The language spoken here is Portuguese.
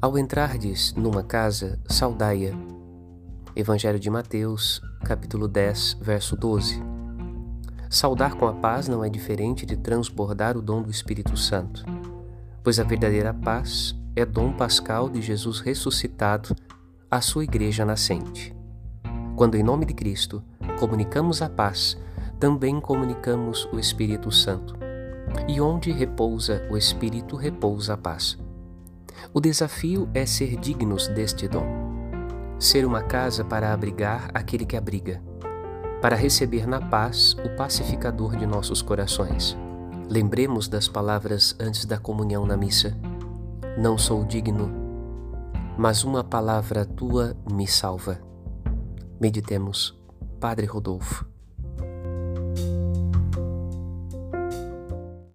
Ao entrardes numa casa, saudai-a. Evangelho de Mateus, capítulo 10, verso 12. Saudar com a paz não é diferente de transbordar o dom do Espírito Santo, pois a verdadeira paz é dom pascal de Jesus ressuscitado à sua igreja nascente. Quando, em nome de Cristo, comunicamos a paz, também comunicamos o Espírito Santo. E onde repousa o Espírito, repousa a paz. O desafio é ser dignos deste dom. Ser uma casa para abrigar aquele que abriga, para receber na paz o pacificador de nossos corações. Lembremos das palavras antes da comunhão na missa. Não sou digno, mas uma palavra tua me salva. Meditemos, Padre Rodolfo.